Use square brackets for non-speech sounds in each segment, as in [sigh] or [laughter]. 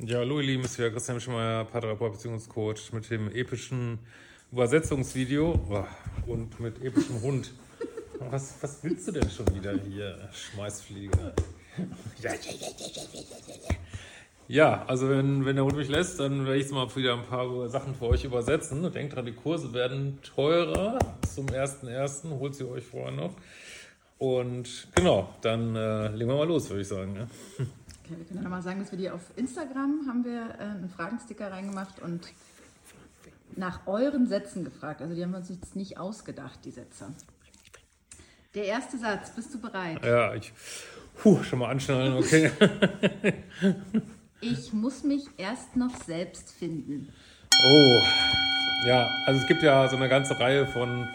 Ja, hallo ihr Lieben, es ist wieder Christian Schmeier, Paartherapeut Beziehungscoach mit dem epischen Übersetzungsvideo und mit epischem Hund. Was, was willst du denn schon wieder hier, Schmeißfliege? Ja, also wenn, wenn der Hund mich lässt, dann werde ich jetzt mal wieder ein paar Sachen für euch übersetzen. Denkt dran, die Kurse werden teurer zum 1.1. Holt sie euch vorher noch. Und genau, dann äh, legen wir mal los, würde ich sagen. Ja. Okay, wir können ja nochmal sagen, dass wir die auf Instagram haben wir äh, einen Fragensticker reingemacht und nach euren Sätzen gefragt. Also die haben wir uns jetzt nicht ausgedacht, die Sätze. Der erste Satz, bist du bereit? Ja, ich puh, schon mal anschnallen, okay. Ich muss mich erst noch selbst finden. Oh, ja, also es gibt ja so eine ganze Reihe von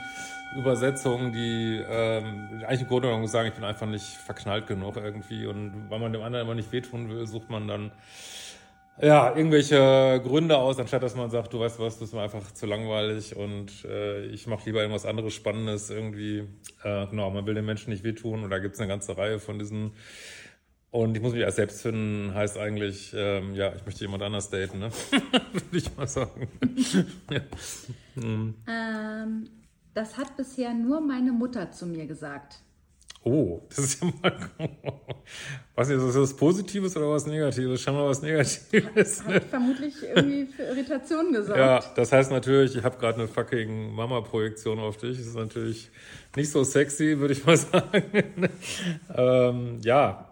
Übersetzungen, die ähm, eigentlich im Grunde genommen sagen, ich bin einfach nicht verknallt genug irgendwie und weil man dem anderen immer nicht wehtun will, sucht man dann ja irgendwelche Gründe aus, anstatt dass man sagt, du weißt was, das ist mir einfach zu langweilig und äh, ich mache lieber irgendwas anderes Spannendes irgendwie. Äh, genau, man will den Menschen nicht wehtun und da gibt es eine ganze Reihe von diesen und ich muss mich erst selbst finden, heißt eigentlich, ähm, ja, ich möchte jemand anders daten, ne? [laughs] Würde ich mal sagen. [laughs] ja. hm. ähm, das hat bisher nur meine Mutter zu mir gesagt. Oh, das ist ja mal. Was ist das, was Positives oder was Negatives? Schau mal was Negatives. Hat, hat vermutlich irgendwie für Irritation gesorgt. Ja, das heißt natürlich, ich habe gerade eine fucking Mama-Projektion auf dich. Das ist natürlich nicht so sexy, würde ich mal [laughs] sagen. ähm, ja,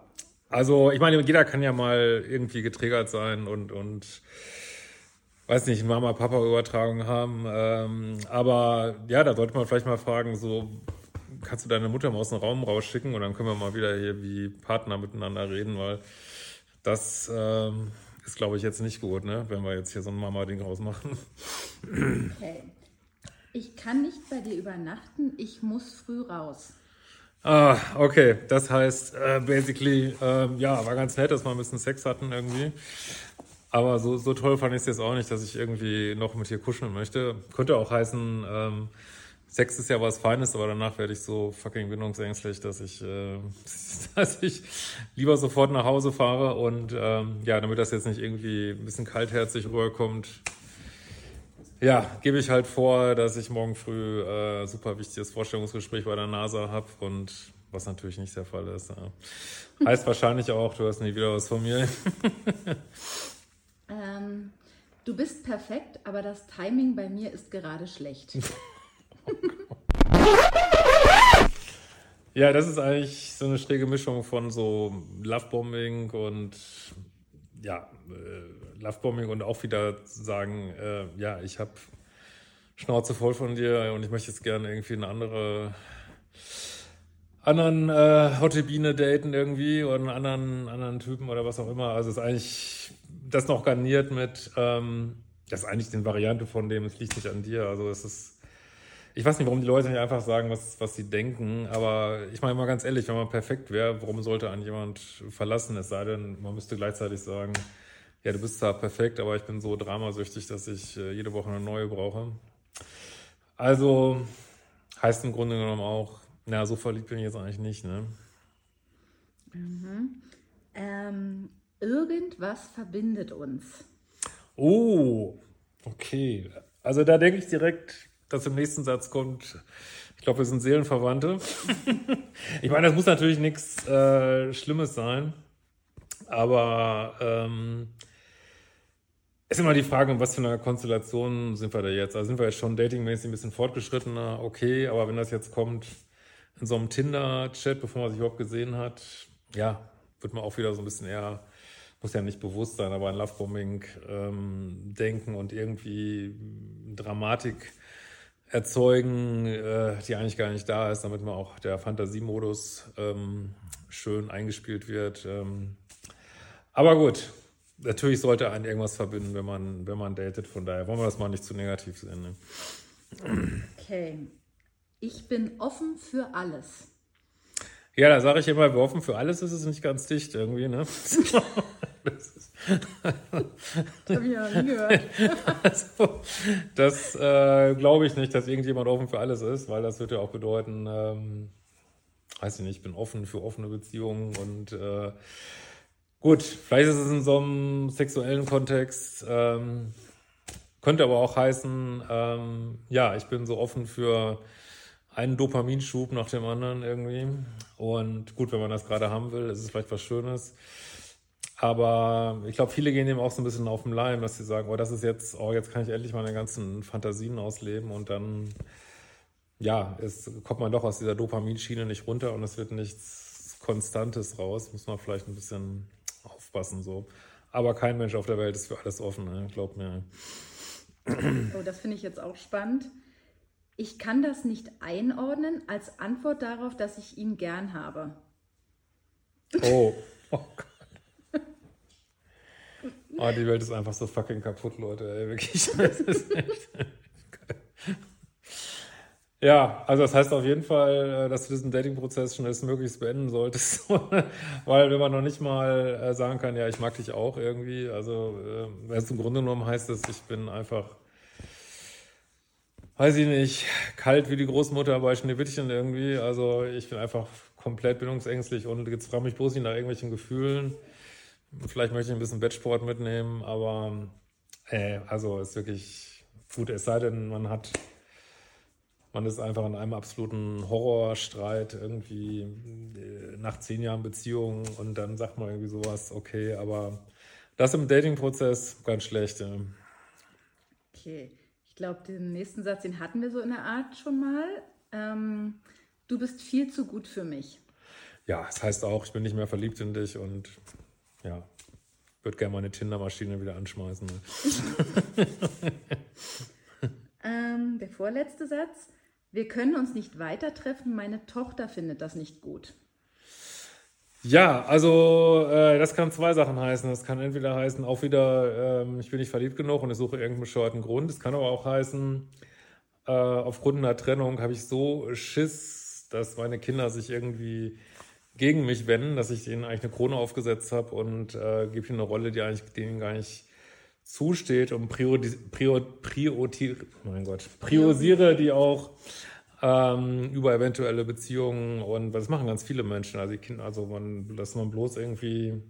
also, ich meine, jeder kann ja mal irgendwie getriggert sein und, und weiß nicht, Mama-Papa-Übertragung haben. Ähm, aber ja, da sollte man vielleicht mal fragen, so, kannst du deine Mutter mal aus dem Raum rausschicken und dann können wir mal wieder hier wie Partner miteinander reden, weil das ähm, ist, glaube ich, jetzt nicht gut, ne? wenn wir jetzt hier so ein Mama-Ding rausmachen. Okay. Ich kann nicht bei dir übernachten, ich muss früh raus. Ah, okay. Das heißt, äh, basically, äh, ja, war ganz nett, dass wir ein bisschen Sex hatten irgendwie. Aber so, so toll fand ich es jetzt auch nicht, dass ich irgendwie noch mit dir kuscheln möchte. Könnte auch heißen, ähm, Sex ist ja was Feines, aber danach werde ich so fucking bindungsängstlich, dass ich, äh, [laughs] dass ich lieber sofort nach Hause fahre und ähm, ja, damit das jetzt nicht irgendwie ein bisschen kaltherzig rüberkommt, ja, gebe ich halt vor, dass ich morgen früh äh, super wichtiges Vorstellungsgespräch bei der NASA habe und was natürlich nicht der Fall ist. Ja. Heißt wahrscheinlich auch, du hast nie wieder was von mir. [laughs] du bist perfekt, aber das Timing bei mir ist gerade schlecht. [laughs] ja, das ist eigentlich so eine schräge Mischung von so Lovebombing und ja, äh, Lovebombing und auch wieder sagen, äh, ja, ich habe Schnauze voll von dir und ich möchte jetzt gerne irgendwie eine andere anderen äh, Hotte Biene daten irgendwie oder einen anderen, anderen Typen oder was auch immer. Also es ist eigentlich das noch garniert mit, ähm, das ist eigentlich die Variante von dem, es liegt nicht an dir. Also es ist, ich weiß nicht, warum die Leute nicht einfach sagen, was, was sie denken, aber ich meine mal ganz ehrlich, wenn man perfekt wäre, warum sollte einen jemand verlassen? Es sei denn, man müsste gleichzeitig sagen, ja, du bist zwar perfekt, aber ich bin so dramasüchtig, dass ich äh, jede Woche eine neue brauche. Also heißt im Grunde genommen auch, na, so verliebt bin ich jetzt eigentlich nicht, ne? Mhm. Ähm, irgendwas verbindet uns. Oh, okay. Also da denke ich direkt, dass im nächsten Satz kommt, ich glaube, wir sind Seelenverwandte. [laughs] ich meine, das muss natürlich nichts äh, Schlimmes sein, aber ähm, ist immer die Frage, in was für einer Konstellation sind wir da jetzt? Also sind wir jetzt schon datingmäßig ein bisschen fortgeschrittener, okay, aber wenn das jetzt kommt in so einem Tinder-Chat, bevor man sich überhaupt gesehen hat, ja, wird man auch wieder so ein bisschen eher, muss ja nicht bewusst sein, aber an Lovebombing ähm, denken und irgendwie Dramatik erzeugen, äh, die eigentlich gar nicht da ist, damit man auch der Fantasiemodus ähm, schön eingespielt wird. Ähm, aber gut, natürlich sollte einen irgendwas verbinden, wenn man, wenn man datet. Von daher wollen wir das mal nicht zu negativ sehen. Ne? Okay. Ich bin offen für alles. Ja, da sage ich immer, wir offen für alles ist es nicht ganz dicht irgendwie, ne? [laughs] das habe ich noch nie gehört. [laughs] also, das äh, glaube ich nicht, dass irgendjemand offen für alles ist, weil das würde ja auch bedeuten, ähm, weiß ich nicht, ich bin offen für offene Beziehungen und äh, gut, vielleicht ist es in so einem sexuellen Kontext, ähm, könnte aber auch heißen, ähm, ja, ich bin so offen für einen Dopaminschub nach dem anderen irgendwie. Und gut, wenn man das gerade haben will, ist es vielleicht was Schönes. Aber ich glaube, viele gehen dem auch so ein bisschen auf den Leim, dass sie sagen, oh, das ist jetzt, oh, jetzt kann ich endlich meine ganzen Fantasien ausleben und dann, ja, es kommt man doch aus dieser Dopaminschiene nicht runter und es wird nichts Konstantes raus. Muss man vielleicht ein bisschen aufpassen so. Aber kein Mensch auf der Welt ist für alles offen, ne? glaub mir. Oh, das finde ich jetzt auch spannend. Ich kann das nicht einordnen als Antwort darauf, dass ich ihn gern habe. Oh, oh Gott. Oh, die Welt ist einfach so fucking kaputt, Leute. Ey, wirklich. [laughs] ja, also das heißt auf jeden Fall, äh, dass du diesen Dating-Prozess schnellstmöglichst beenden solltest. [laughs] Weil wenn man noch nicht mal äh, sagen kann, ja, ich mag dich auch irgendwie, also äh, es im Grunde genommen heißt es, ich bin einfach, weiß ich nicht, kalt wie die Großmutter bei Schneewittchen irgendwie. Also ich bin einfach komplett bindungsängstlich und jetzt frage mich bloß nicht nach irgendwelchen Gefühlen. Vielleicht möchte ich ein bisschen Bettsport mitnehmen, aber äh, also ist wirklich gut, es sei denn, man hat, man ist einfach in einem absoluten Horrorstreit irgendwie äh, nach zehn Jahren Beziehung und dann sagt man irgendwie sowas, okay, aber das im Dating-Prozess ganz schlecht. Ja. Okay, ich glaube, den nächsten Satz, den hatten wir so in der Art schon mal. Ähm, du bist viel zu gut für mich. Ja, das heißt auch, ich bin nicht mehr verliebt in dich und ja, würde gerne meine Tinder-Maschine wieder anschmeißen. Ne? [laughs] ähm, der vorletzte Satz. Wir können uns nicht weiter treffen, meine Tochter findet das nicht gut. Ja, also äh, das kann zwei Sachen heißen. Das kann entweder heißen, auch wieder, ähm, ich bin nicht verliebt genug und ich suche irgendeinen bescheuerten Grund. Es kann aber auch heißen, äh, aufgrund einer Trennung habe ich so Schiss, dass meine Kinder sich irgendwie gegen mich wenden, dass ich denen eigentlich eine Krone aufgesetzt habe und äh, gebe ihnen eine Rolle, die eigentlich denen gar nicht zusteht und priori, prior, priori, mein Gott, priorisiere die auch ähm, über eventuelle Beziehungen und das machen ganz viele Menschen. Also die Kinder, also man, dass man bloß irgendwie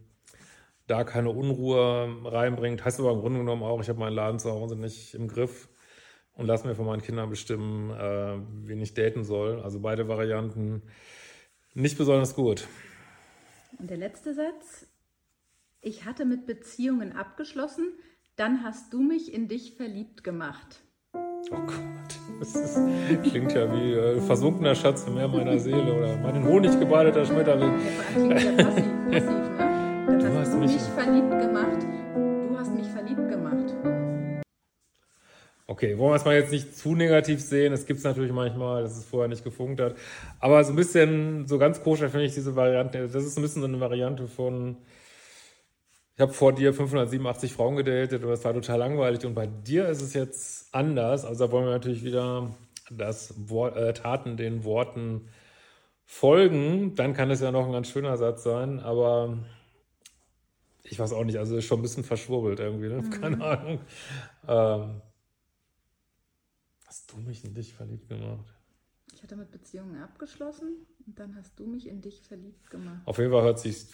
da keine Unruhe reinbringt, heißt aber im Grunde genommen auch, ich habe meinen Laden zu Hause nicht im Griff und lasse mir von meinen Kindern bestimmen, äh, wen ich daten soll. Also beide Varianten nicht besonders gut. Und der letzte Satz. Ich hatte mit Beziehungen abgeschlossen, dann hast du mich in dich verliebt gemacht. Oh Gott, das ist, klingt ja wie äh, versunkener Schatz im Meer meiner Seele oder mein in Honig gebadeter Schmetterling. Ja, passiv, passiv, ne? Dann du hast, hast du mich verliebt gemacht. Du hast mich verliebt gemacht. Okay, wollen wir es mal jetzt nicht zu negativ sehen. Es gibt es natürlich manchmal, dass es vorher nicht gefunkt hat. Aber so ein bisschen, so ganz koscher finde ich diese Variante. Das ist ein bisschen so eine Variante von, ich habe vor dir 587 Frauen gedatet und das war total langweilig. Und bei dir ist es jetzt anders. Also da wollen wir natürlich wieder das Wort, äh, Taten den Worten folgen. Dann kann es ja noch ein ganz schöner Satz sein. Aber ich weiß auch nicht, also ist schon ein bisschen verschwurbelt irgendwie. Ne? [laughs] Mhm. Keine Ahnung. Ähm, Hast du mich in dich verliebt gemacht? Ich hatte mit Beziehungen abgeschlossen und dann hast du mich in dich verliebt gemacht. Auf jeden Fall hört sich,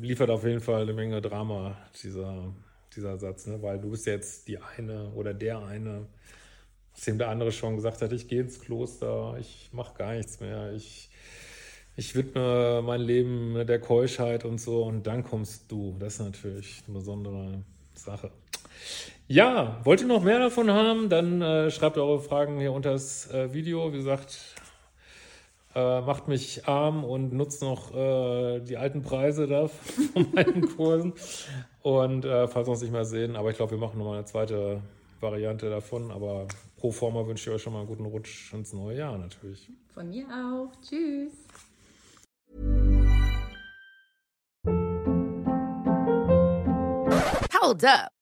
liefert auf jeden Fall eine Menge Drama, dieser, dieser Satz, ne? weil du bist jetzt die eine oder der eine, dem der andere schon gesagt hat, ich gehe ins Kloster, ich mache gar nichts mehr, ich, ich widme mein Leben der Keuschheit und so und dann kommst du. Das ist natürlich eine besondere Sache. Ja, wollt ihr noch mehr davon haben, dann äh, schreibt eure Fragen hier unter das äh, Video. Wie gesagt, äh, macht mich arm und nutzt noch äh, die alten Preise da von [laughs] meinen Kursen. Und äh, falls wir uns nicht mehr sehen, aber ich glaube, wir machen nochmal eine zweite Variante davon. Aber pro forma wünsche ich euch schon mal einen guten Rutsch ins neue Jahr natürlich. Von mir auch. Tschüss. Hold up.